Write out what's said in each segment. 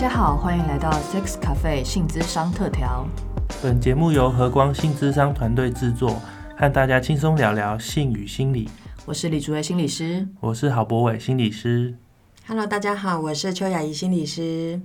家好，欢迎来到 Sex Cafe 性资商特调。本节目由和光性资商团队制作，和大家轻松聊聊性与心理。我是李竹薇心理师，我是郝博伟心理师。Hello，大家好，我是邱雅怡心理师。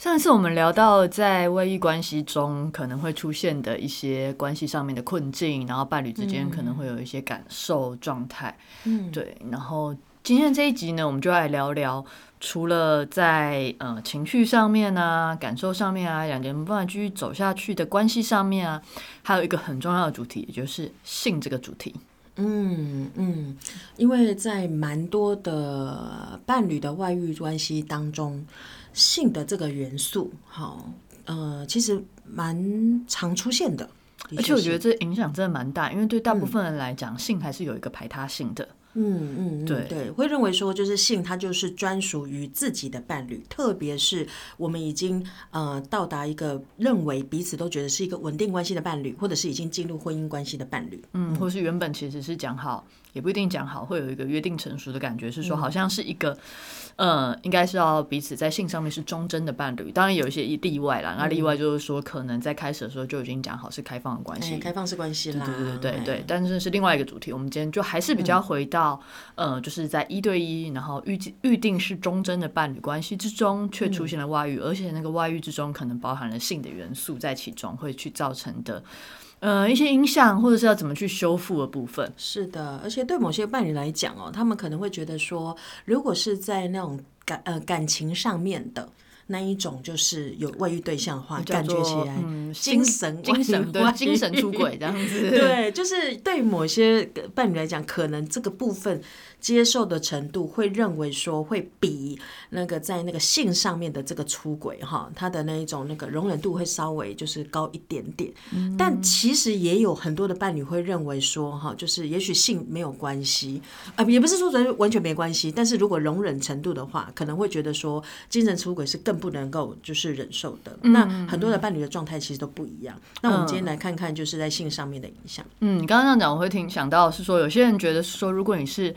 上一次我们聊到在外遇关系中可能会出现的一些关系上面的困境，然后伴侣之间可能会有一些感受状态。嗯，对。然后今天这一集呢，我们就来聊聊，除了在呃情绪上面啊、感受上面啊，两个人不能继续走下去的关系上面啊，还有一个很重要的主题，也就是性这个主题。嗯嗯，因为在蛮多的伴侣的外遇关系当中。性的这个元素，好，呃，其实蛮常出现的，而且我觉得这影响真的蛮大，因为对大部分人来讲，性还是有一个排他性的。嗯嗯，对。对，会认为说就是性，它就是专属于自己的伴侣，特别是我们已经呃到达一个认为彼此都觉得是一个稳定关系的伴侣，或者是已经进入婚姻关系的伴侣，嗯，或是原本其实是讲好，也不一定讲好，会有一个约定成熟的感觉，是说好像是一个。呃，应该是要彼此在性上面是忠贞的伴侣，当然有一些例外啦。那例外就是说，可能在开始的时候就已经讲好是开放的关系，开放式关系啦。对对对对对，但是是另外一个主题。我们今天就还是比较回到，呃，就是在一对一，然后预预定是忠贞的伴侣关系之中，却出现了外遇，而且那个外遇之中可能包含了性的元素在其中，会去造成的。呃，一些影响或者是要怎么去修复的部分，是的，而且对某些伴侣来讲哦，他们可能会觉得说，如果是在那种感呃感情上面的那一种，就是有外遇对象的话，感觉起来精神精神对精神出轨这样子，对，就是对某些伴侣来讲，可能这个部分。接受的程度会认为说会比那个在那个性上面的这个出轨哈，他的那一种那个容忍度会稍微就是高一点点。但其实也有很多的伴侣会认为说哈，就是也许性没有关系啊，也不是说完完全没关系。但是如果容忍程度的话，可能会觉得说精神出轨是更不能够就是忍受的。那很多的伴侣的状态其实都不一样。那我们今天来看看就是在性上面的影响。嗯，你刚刚这样讲，我会听想到是说有些人觉得说，如果你是。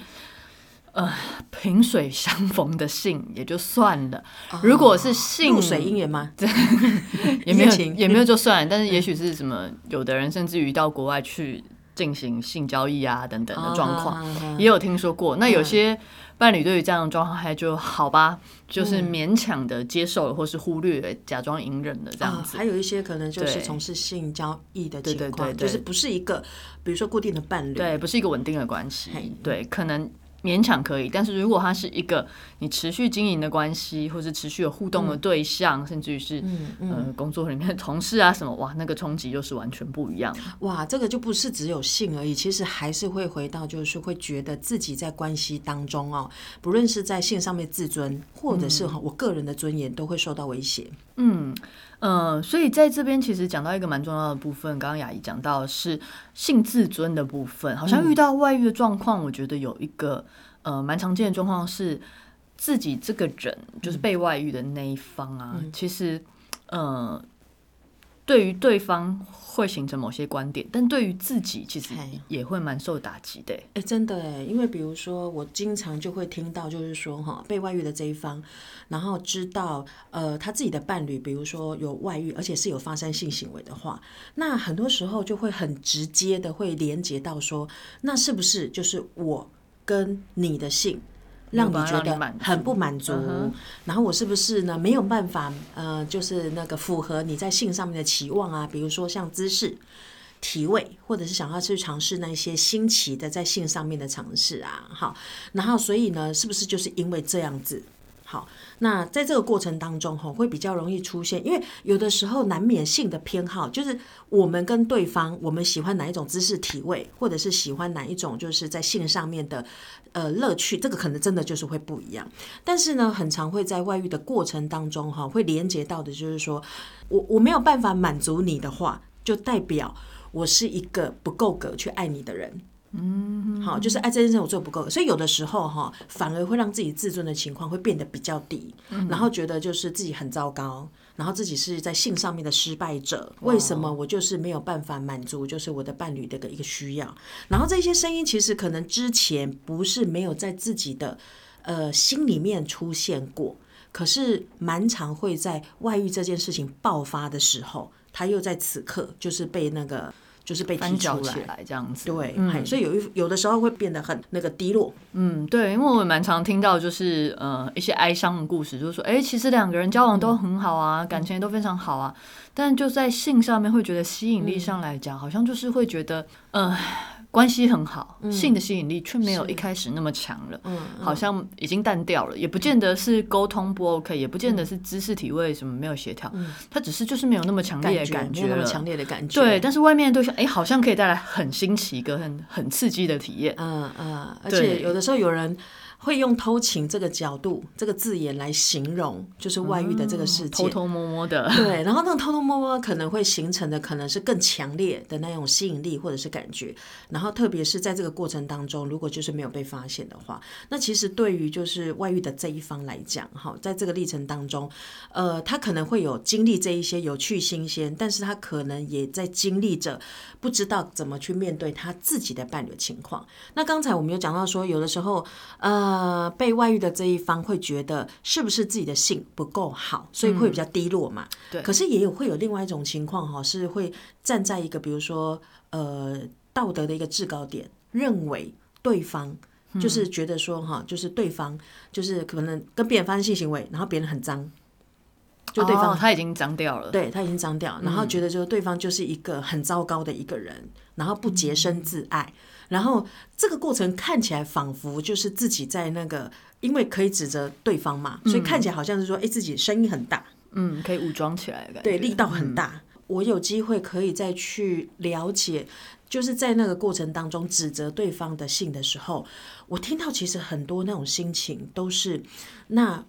呃，萍水相逢的性也就算了，如果是性水姻缘吗？也没有，也没有就算。但是也许是什么，有的人甚至于到国外去进行性交易啊等等的状况，也有听说过。那有些伴侣对于这样的状况还就好吧，就是勉强的接受了，或是忽略，假装隐忍的这样子。还有一些可能就是从事性交易的情况，就是不是一个，比如说固定的伴侣，对，不是一个稳定的关系，对，可能。勉强可以，但是如果他是一个你持续经营的关系，或是持续有互动的对象，甚至于是呃工作里面的同事啊什么，哇，那个冲击又是完全不一样。哇，这个就不是只有性而已，其实还是会回到，就是会觉得自己在关系当中哦，不论是在性上面自尊，或者是我个人的尊严，都会受到威胁。嗯。嗯，所以在这边其实讲到一个蛮重要的部分，刚刚雅怡讲到是性自尊的部分，好像遇到外遇的状况，我觉得有一个呃蛮常见的状况是自己这个人就是被外遇的那一方啊，其实呃。对于对方会形成某些观点，但对于自己其实也会蛮受打击的。哎，真的哎，因为比如说，我经常就会听到，就是说哈，被外遇的这一方，然后知道呃他自己的伴侣，比如说有外遇，而且是有发生性行为的话，那很多时候就会很直接的会连接到说，那是不是就是我跟你的性？让你觉得很不满足，然后我是不是呢没有办法呃，就是那个符合你在性上面的期望啊？比如说像姿势、体位，或者是想要去尝试那些新奇的在性上面的尝试啊，好，然后所以呢，是不是就是因为这样子？好，那在这个过程当中，哈，会比较容易出现，因为有的时候难免性的偏好，就是我们跟对方，我们喜欢哪一种姿势、体位，或者是喜欢哪一种，就是在性上面的呃乐趣，这个可能真的就是会不一样。但是呢，很常会在外遇的过程当中，哈，会连接到的就是说，我我没有办法满足你的话，就代表我是一个不够格去爱你的人。嗯，好，就是爱这件事我做不够，所以有的时候哈，反而会让自己自尊的情况会变得比较低，然后觉得就是自己很糟糕，然后自己是在性上面的失败者，为什么我就是没有办法满足就是我的伴侣的一个需要？然后这些声音其实可能之前不是没有在自己的呃心里面出现过。可是蛮常会在外遇这件事情爆发的时候，他又在此刻就是被那个就是被翻提出搅起来。这样子。对，嗯所以有一有的时候会变得很那个低落，嗯，对，因为我蛮常听到就是呃一些哀伤的故事，就是说，哎，其实两个人交往都很好啊，感情也都非常好啊，但就在性上面会觉得吸引力上来讲，好像就是会觉得，呃，关系很好，性的吸引力却没有一开始那么强了。嗯，好像已经淡掉了，也不见得是沟通不 OK，也不见得是知识体位什么没有协调，它只是就是没有那么强烈的感觉了。没有那么强烈的感觉，对，但是外面的对象，哎，好像可以带来很新奇、一个很很刺激的体验。嗯嗯，而对且有的时候有人会用偷情这个角度、这个字眼来形容，就是外遇的这个事件。偷偷摸摸的，对，然后那个偷偷摸摸可能会形成的可能是更强烈的那种吸引力或者是感觉，然后特别是在这个过程当中，如果就是没有被发现的话，那其实对于就是外遇的这一方来讲，哈，在这个历程当中，呃，他可能会有经历这一些有趣新鲜，但是他可能也在经历着不知道怎么去面对他自己的伴侣情况。那刚才我们有讲到说，有的时候，呃，被外遇的这一方会觉得是不是自己的性不够好，所以会比较低落嘛。对可是也有会有另外一种情况哈，是会站在一个比如说呃道德的一个制高点，认为对方。就是觉得说哈，就是对方就是可能跟别人发生性行为，然后别人很脏，就对方哦他已经脏掉了。对他已经脏掉，然后觉得就是对方就是一个很糟糕的一个人，然后不洁身自爱，然后这个过程看起来仿佛就是自己在那个，因为可以指责对方嘛，所以看起来好像是说，哎，自己声音很大，嗯，可以武装起来的感觉。对，力道很大。我有机会可以再去了解，就是在那个过程当中指责对方的性的时候，我听到其实很多那种心情都是，那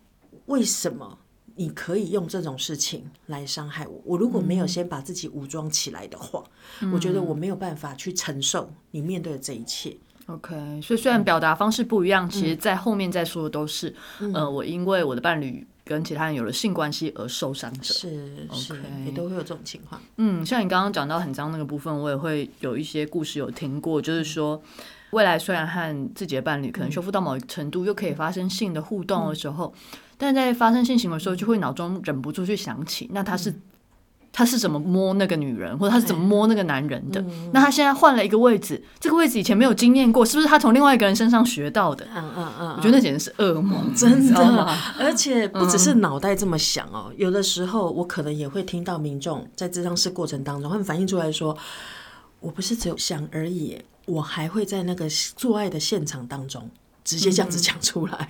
为什么你可以用这种事情来伤害我？我如果没有先把自己武装起来的话，我觉得我没有办法去承受你面对的这一切。OK，所以虽然表达方式不一样，其实在后面再说的都是，呃，我因为我的伴侣跟其他人有了性关系而受伤者。是是 OK 也都会有这种情况。嗯，像你刚刚讲到很脏那个部分，我也会有一些故事有听过，就是说，未来虽然和自己的伴侣可能修复到某一程度，又可以发生性的互动的时候，但在发生性行为的时候，就会脑中忍不住去想起，那他是。他是怎么摸那个女人，或者他是怎么摸那个男人的？那他现在换了一个位置，这个位置以前没有经验过，是不是他从另外一个人身上学到的？嗯嗯嗯，我觉得那简直是噩梦，真的？，而且不只是脑袋这么想哦，有的时候我可能也会听到民众在咨商室过程当中，他们反映出来说，我不是只有想而已，我还会在那个做爱的现场当中直接这样子讲出来，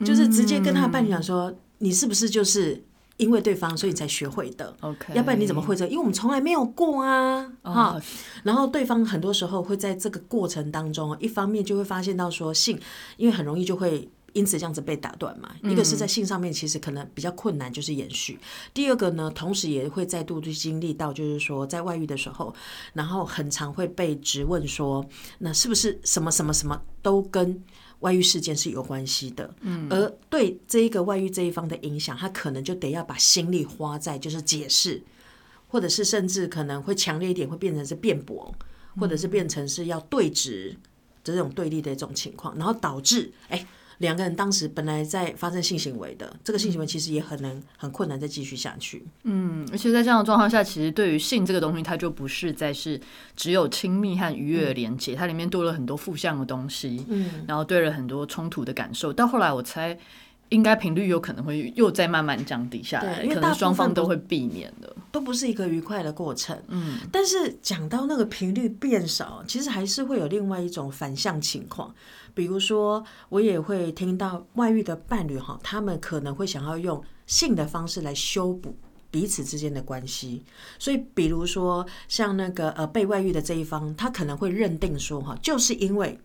就是直接跟他伴侣讲说，你是不是就是因为对方所以你才学会的？OK，要不然你怎么会这个？因为我们从来没有过啊，哈、哦然后对方很多时候会在这个过程当中，一方面就会发现到说性，因为很容易就会。因此这样子被打断嘛，一个是在性上面其实可能比较困难，就是延续。第二个呢，同时也会再度去经历到，就是说在外遇的时候，然后很常会被质问说，那是不是什么什么什么都跟外遇事件是有关系的？嗯，而对这一个外遇这一方的影响，他可能就得要把心力花在就是解释，或者是甚至可能会强烈一点，会变成是辩驳，或者是变成是要对峙这种对立的一种情况，然后导致哎。两个人当时本来在发生性行为的，这个性行为其实也很难很困难再继续下去。嗯，而且在这样的状况下，其实对于性这个东西，它就不是再是只有亲密和愉悦的连接，它里面多了很多负向的东西，嗯，然后对了很多冲突的感受。到后来，我猜应该频率有可能会又再慢慢降低下来，因为双方都会避免的。都不是一个愉快的过程。嗯，但是讲到那个频率变少，其实还是会有另外一种反向情况。比如说，我也会听到外遇的伴侣哈，他们可能会想要用性的方式来修补彼此之间的关系。所以，比如说像那个呃被外遇的这一方，他可能会认定说哈，就是因为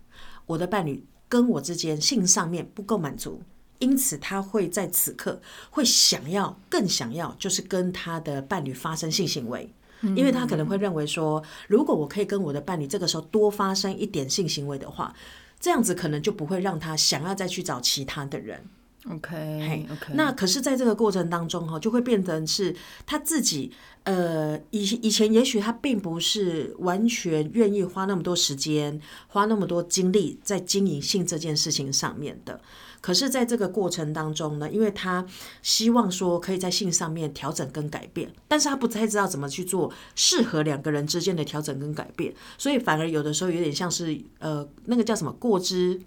我的伴侣跟我之间性上面不够满足。因此，他会在此刻会想要更想要，就是跟他的伴侣发生性行为，因为他可能会认为说，如果我可以跟我的伴侣这个时候多发生一点性行为的话，这样子可能就不会让他想要再去找其他的人。OK 那可是，在这个过程当中哈，就会变成是他自己，呃，以以前也许他并不是完全愿意花那么多时间、花那么多精力在经营性这件事情上面的。可是，在这个过程当中呢，因为他希望说可以在性上面调整跟改变，但是他不太知道怎么去做适合两个人之间的调整跟改变，所以反而有的时候有点像是呃，那个叫什么过之，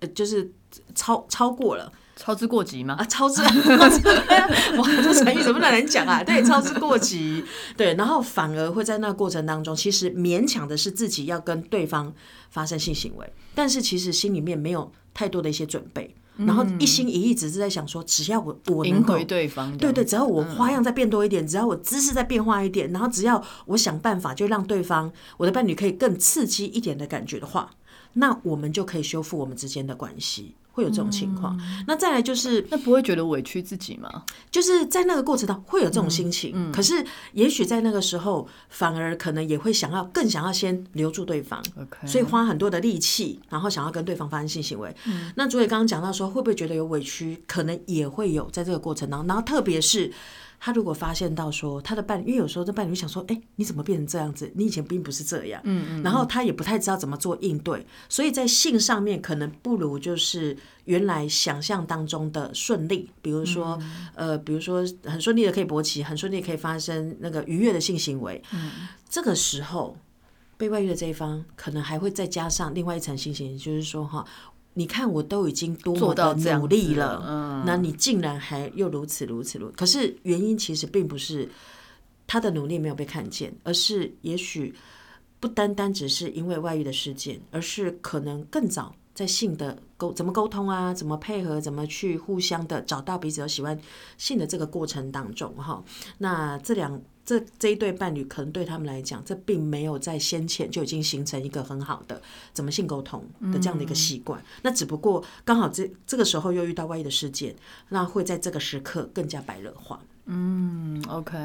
呃，就是超超过了。操之过急吗？啊，超之，哇，这成语怎么那难讲啊？对，操之过急，对，然后反而会在那个过程当中，其实勉强的是自己要跟对方发生性行为，但是其实心里面没有太多的一些准备，然后一心一意只是在想说，只要我我能回对方，对对，只要我花样再变多一点，只要我姿势再变化一点，然后只要我想办法就让对方我的伴侣可以更刺激一点的感觉的话，那我们就可以修复我们之间的关系。会有这种情况，那再来就是那不会觉得委屈自己吗？就是在那个过程当中会有这种心情，可是也许在那个时候反而可能也会想要更想要先留住对方，所以花很多的力气，然后想要跟对方发生性行为。那主委刚刚讲到说，会不会觉得有委屈？可能也会有在这个过程当中，然后特别是。他如果发现到说他的伴侣，因为有时候这伴侣想说，哎，你怎么变成这样子？你以前并不是这样，嗯嗯，然后他也不太知道怎么做应对，所以在性上面可能不如就是原来想象当中的顺利，比如说，呃，比如说很顺利的可以勃起，很顺利可以发生那个愉悦的性行为，嗯，这个时候被外遇的这一方可能还会再加上另外一层心情，就是说哈。你看，我都已经多么的努力了，那你竟然还又如此如此如？可是原因其实并不是他的努力没有被看见，而是也许不单单只是因为外遇的事件，而是可能更早在性的沟怎么沟通啊，怎么配合，怎么去互相的找到彼此都喜欢性的这个过程当中，哈，那这两。这这一对伴侣可能对他们来讲，这并没有在先前就已经形成一个很好的怎么性沟通的这样的一个习惯。那只不过刚好这这个时候又遇到外遇的事件，那会在这个时刻更加白热化。嗯，OK，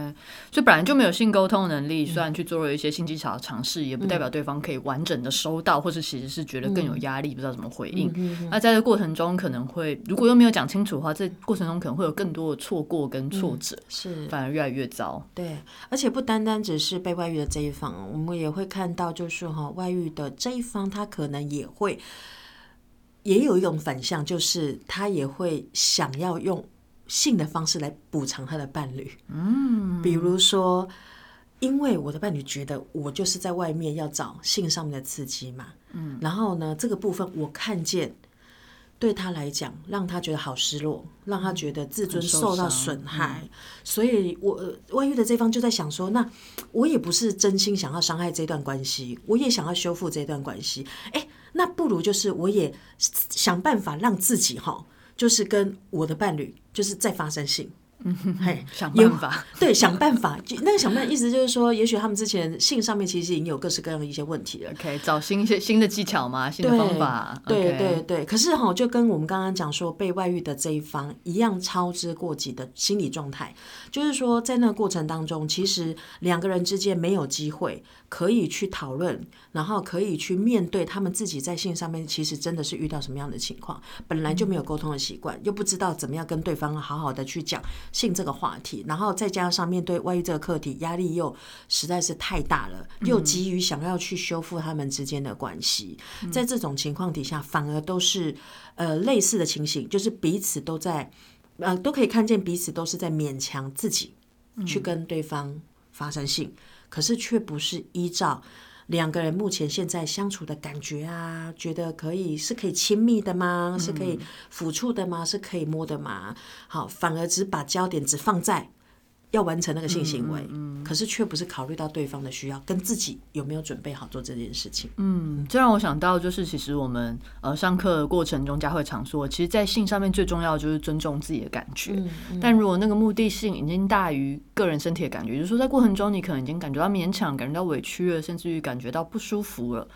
所以本来就没有性沟通能力，虽然去做了一些性技巧的尝试，也不代表对方可以完整的收到，或者其实是觉得更有压力，不知道怎么回应。那在这过程中，可能会如果又没有讲清楚的话，这过程中可能会有更多的错过跟挫折，是反而越来越糟。对，而且不单单只是被外遇的这一方，我们也会看到，就是哈，外遇的这一方他可能也会也有一种反向，就是他也会想要用。性的方式来补偿他的伴侣，嗯，比如说，因为我的伴侣觉得我就是在外面要找性上面的刺激嘛，嗯，然后呢，这个部分我看见对他来讲，让他觉得好失落，让他觉得自尊受到损害，所以我外遇的这方就在想说，那我也不是真心想要伤害这段关系，我也想要修复这段关系，哎，那不如就是我也想办法让自己哈。就是跟我的伴侣，就是再发生性。嗯，嘿，想办法，对，想办法。就那个想办法，意思就是说，也许他们之前性上面其实已经有各式各样的一些问题了。OK，找新一些新的技巧嘛，新的方法。对对对。可是哈，就跟我们刚刚讲说，被外遇的这一方一样，操之过急的心理状态，就是说，在那个过程当中，其实两个人之间没有机会可以去讨论，然后可以去面对他们自己在性上面其实真的是遇到什么样的情况，本来就没有沟通的习惯，又不知道怎么样跟对方好好的去讲。性这个话题，然后再加上面对外遇这个课题，压力又实在是太大了，又急于想要去修复他们之间的关系，在这种情况底下，反而都是呃类似的情形，就是彼此都在呃都可以看见彼此都是在勉强自己去跟对方发生性，可是却不是依照。两个人目前现在相处的感觉啊，觉得可以是可以亲密的吗？是可以抚触的吗？是可以摸的吗？好，反而只把焦点只放在。要完成那个性行为，可是却不是考虑到对方的需要，跟自己有没有准备好做这件事情。嗯，这让我想到，就是其实我们呃上课的过程中，佳慧常说，其实，在性上面最重要的就是尊重自己的感觉。但如果那个目的性已经大于个人身体的感觉，就是说在过程中你可能已经感觉到勉强，感觉到委屈了，甚至于感觉到不舒服了，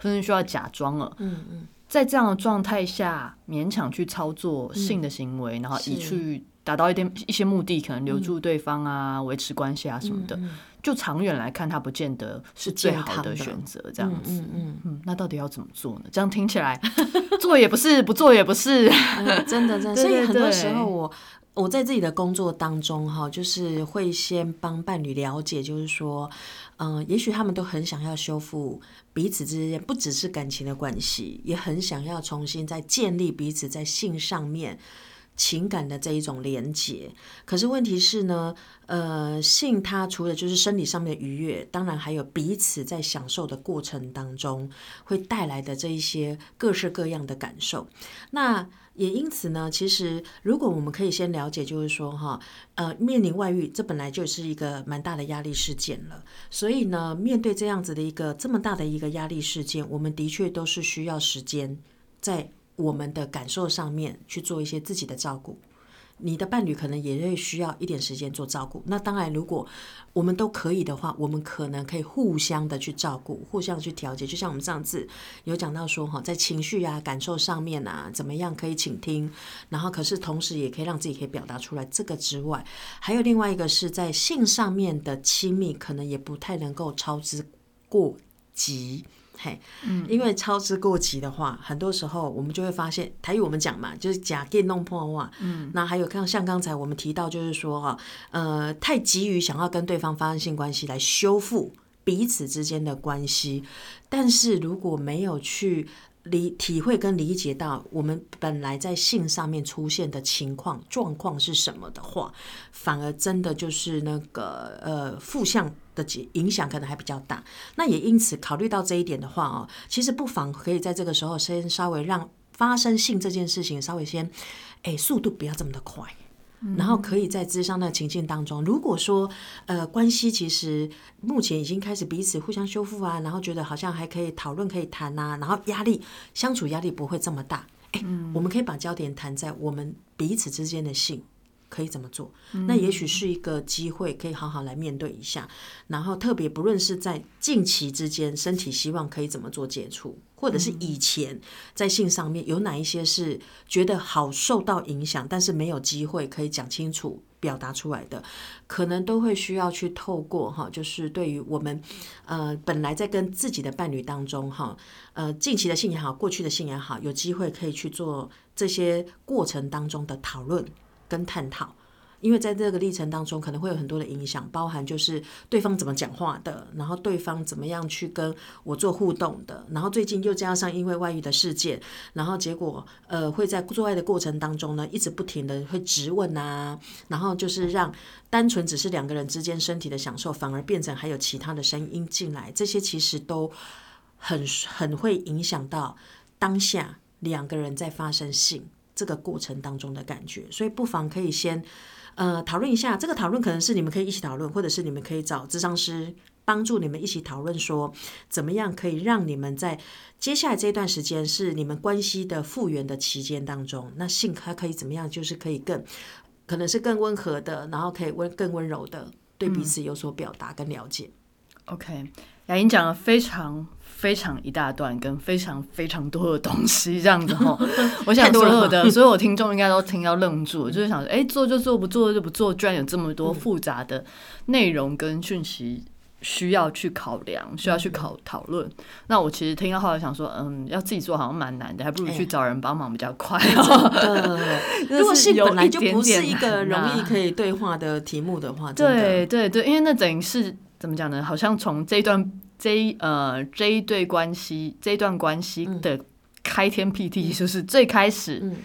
甚至需要假装了。嗯嗯，在这样的状态下，勉强去操作性的行为，然后以去。达到一点一些目的，可能留住对方啊，维持关系啊什么的，就长远来看，它不见得是最好的选择。这样子，嗯嗯嗯，那到底要怎么做呢？这样听起来，做也不是，不做也不是，嗯，真的真的。所以很多时候我。我在自己的工作当中，哈，就是会先帮伴侣了解，就是说，嗯、也许他们都很想要修复彼此之间，不只是感情的关系，也很想要重新再建立彼此在性上面情感的这一种连结。可是问题是呢，呃，性它除了就是生理上面的愉悦，当然还有彼此在享受的过程当中会带来的这一些各式各样的感受。那也因此呢，其实如果我们可以先了解，就是说哈，呃，面临外遇，这本来就是一个蛮大的压力事件了。所以呢，面对这样子的一个这么大的一个压力事件，我们的确都是需要时间在我们的感受上面去做一些自己的照顾。你的伴侣可能也会需要一点时间做照顾。那当然，如果我们都可以的话，我们可能可以互相的去照顾，互相去调节。就像我们上次有讲到说，哈，在情绪啊、感受上面啊，怎么样可以倾听，然后可是同时也可以让自己可以表达出来。这个之外，还有另外一个是在性上面的亲密，可能也不太能够操之过急。嘿，嗯因为操之过急的话，很多时候我们就会发现，台语我们讲嘛，就是假电弄破话。嗯，那还有像像刚才我们提到，就是说哈，呃，太急于想要跟对方发生性关系来修复彼此之间的关系，但是如果没有去理体会跟理解到我们本来在性上面出现的情况状况是什么的话，反而真的就是那个呃负向的影影响可能还比较大。那也因此考虑到这一点的话哦，其实不妨可以在这个时候先稍微让发生性这件事情稍微先，哎，速度不要这么的快。然后可以在智商的情境当中，如果说呃关系其实目前已经开始彼此互相修复啊，然后觉得好像还可以讨论可以谈呐、然后压力相处压力不会这么大，哎，我们可以把焦点谈在我们彼此之间的性。可以怎么做？那也许是一个机会，可以好好来面对一下。然后特别不论是在近期之间，身体希望可以怎么做接触，或者是以前在性上面有哪一些是觉得好受到影响，但是没有机会可以讲清楚、表达出来的，可能都会需要去透过哈，就是对于我们呃本来在跟自己的伴侣当中哈，呃近期的性也好，过去的性也好，有机会可以去做这些过程当中的讨论。跟探讨，因为在这个历程当中，可能会有很多的影响，包含就是对方怎么讲话的，然后对方怎么样去跟我做互动的，然后最近又加上因为外遇的事件，然后结果呃会在做爱的过程当中呢，一直不停的会质问啊，然后就是让单纯只是两个人之间身体的享受，反而变成还有其他的声音进来，这些其实都很很会影响到当下两个人在发生性。这个过程当中的感觉，所以不妨可以先呃讨论一下。这个讨论可能是你们可以一起讨论，或者是你们可以找咨商师帮助你们一起讨论，说怎么样可以让你们在接下来这段时间是你们关系的复原的期间当中，那性它可以怎么样，就是可以更可能是更温和的，然后可以温更温柔的对彼此有所表达跟了解。OK，雅莹讲了非常非常一大段，跟非常非常多的东西，这样子哈。我想所有的所有听众应该都听到愣住，就是想说，哎、做就做，不做就不做，居然有这么多复杂的内容跟讯息需要去考量，需要去考讨论。那我其实听到后来想说，嗯，要自己做好像蛮难的，还不如去找人帮忙比较快。呃，如果是本来就不是一个容易。可以对话的题目的话，的对对对，因为那等于是怎么讲呢？好像从这一段这一呃这一对关系这一段关系的开天辟地，就是最开始，嗯。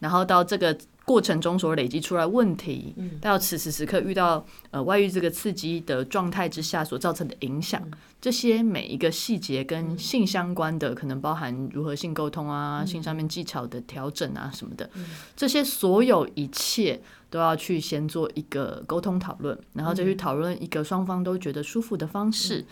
然后到这个过程中所累积出来问题，嗯。到此时此刻遇到呃外遇这个刺激的状态之下所造成的影响，嗯。这些每一个细节跟性相关的，可能包含如何性沟通啊、嗯。性上面技巧的调整啊什么的，这些所有一切都要去先做一个沟通讨论，然后再去讨论一个双方都觉得舒服的方式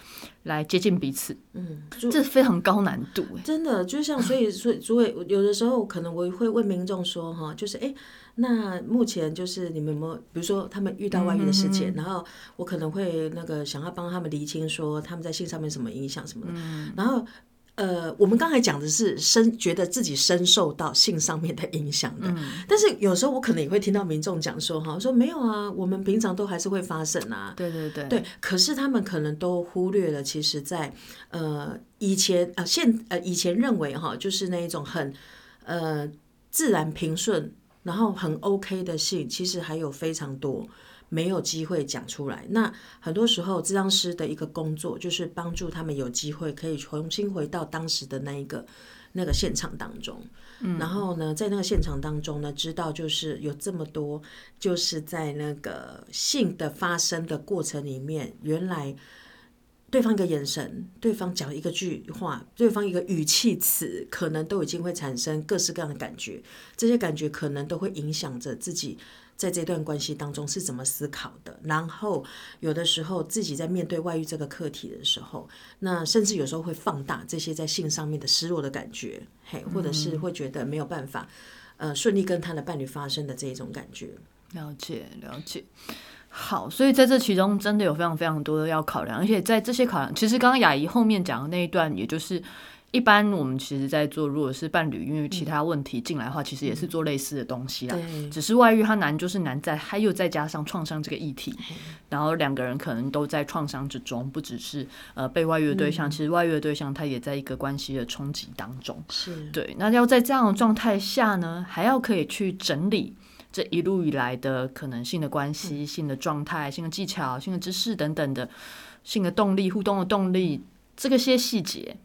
来接近彼此，嗯，这非常高难度欸。真的，就像所以 所以所以有的时候可能我会问民众说哈，就是哎，那目前就是你们有没有，比如说他们遇到外遇的事件，然后我可能会那个想要帮他们厘清说他们在性上面什么影响什么的，然后。呃，我们刚才讲的是深觉得自己深受到性上面的影响的，但是有时候我可能也会听到民众讲说，哈，说没有啊，我们平常都还是会发生啊，对对对，对，可是他们可能都忽略了，其实在呃以前呃现呃以前认为哈，就是那一种很呃自然平顺，然后很 OK 的性，其实还有非常多。没有机会讲出来，那很多时候，智商师的一个工作就是帮助他们有机会可以重新回到当时的那一个那个现场当中。嗯，然后呢，在那个现场当中呢，知道就是有这么多，就是在那个性的发生的过程里面，原来对方一个眼神，对方讲一个句话，对方一个语气词，可能都已经会产生各式各样的感觉，这些感觉可能都会影响着自己。在这段关系当中是怎么思考的？然后有的时候自己在面对外遇这个课题的时候，那甚至有时候会放大这些在性上面的失落的感觉，嘿，或者是会觉得没有办法，呃，顺利跟他的伴侣发生的这一种感觉。了解，了解。好，所以在这其中真的有非常非常多的要考量，而且在这些考量，其实刚刚雅怡后面讲的那一段，也就是。一般我们其实，在做如果是伴侣，因为其他问题进来的话，其实也是做类似的东西啦。只是外遇它难，就是难在它又再加上创伤这个议题，然后两个人可能都在创伤之中，不只是呃被外遇的对象，其实外遇的对象他也在一个关系的冲击当中。是对。那要在这样的状态下呢，还要可以去整理这一路以来的可能性的关系、性的状态、性的技巧、性的知识等等的性的动力、互动的动力，这个些细节。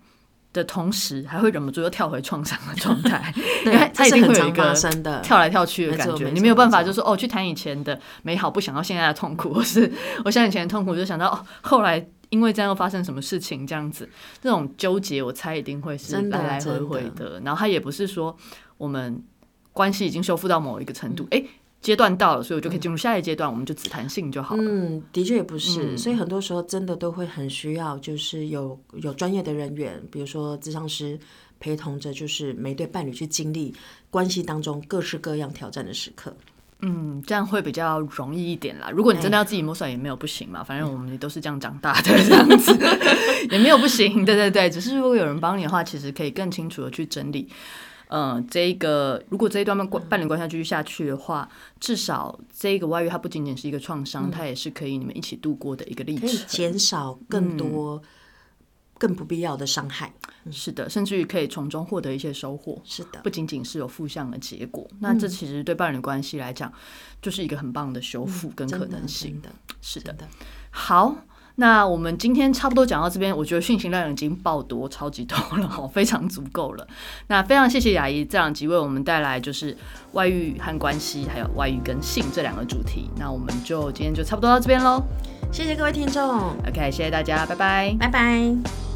的同时，还会忍不住又跳回创伤的状态，因为他一定会有一个跳来跳去的感觉。你没有办法，就说哦，去谈以前的美好，不想到现在的痛苦，或是我想以前的痛苦，就想到哦，后来因为这样又发生什么事情，这样子，这种纠结，我猜一定会是来来回回的。然后他也不是说我们关系已经修复到某一个程度，哎。阶段到了，所以我就可以进入下一阶段，我们就只谈性就好了。嗯，的确也不是，所以很多时候真的都会很需要，就是有有专业的人员，比如说咨商师陪同着，就是每对伴侣去经历关系当中各式各样挑战的时刻。嗯，这样会比较容易一点啦。如果你真的要自己摸索，也没有不行嘛，反正我们也都是这样长大的，这样子 也没有不行。对对对，只是如果有人帮你的话，其实可以更清楚的去整理。嗯，这一个如果这一段伴伴侣关系继续下去的话，至少这一个外遇它不仅仅是一个创伤，它也是可以你们一起度过的一个历程，减少更多更不必要的伤害。是的，甚至于可以从中获得一些收获。是的，不仅仅是有负向的结果，那这其实对伴侣关系来讲，就是一个很棒的修复跟可能性。的，是的，好。那我们今天差不多讲到这边，我觉得讯息量已经爆多，超级多了哈，非常足够了。那非常谢谢雅怡这两集为我们带来就是外遇和关系，还有外遇跟性这两个主题。那我们就今天就差不多到这边喽，谢谢各位听众，OK，谢谢大家，拜拜，拜拜。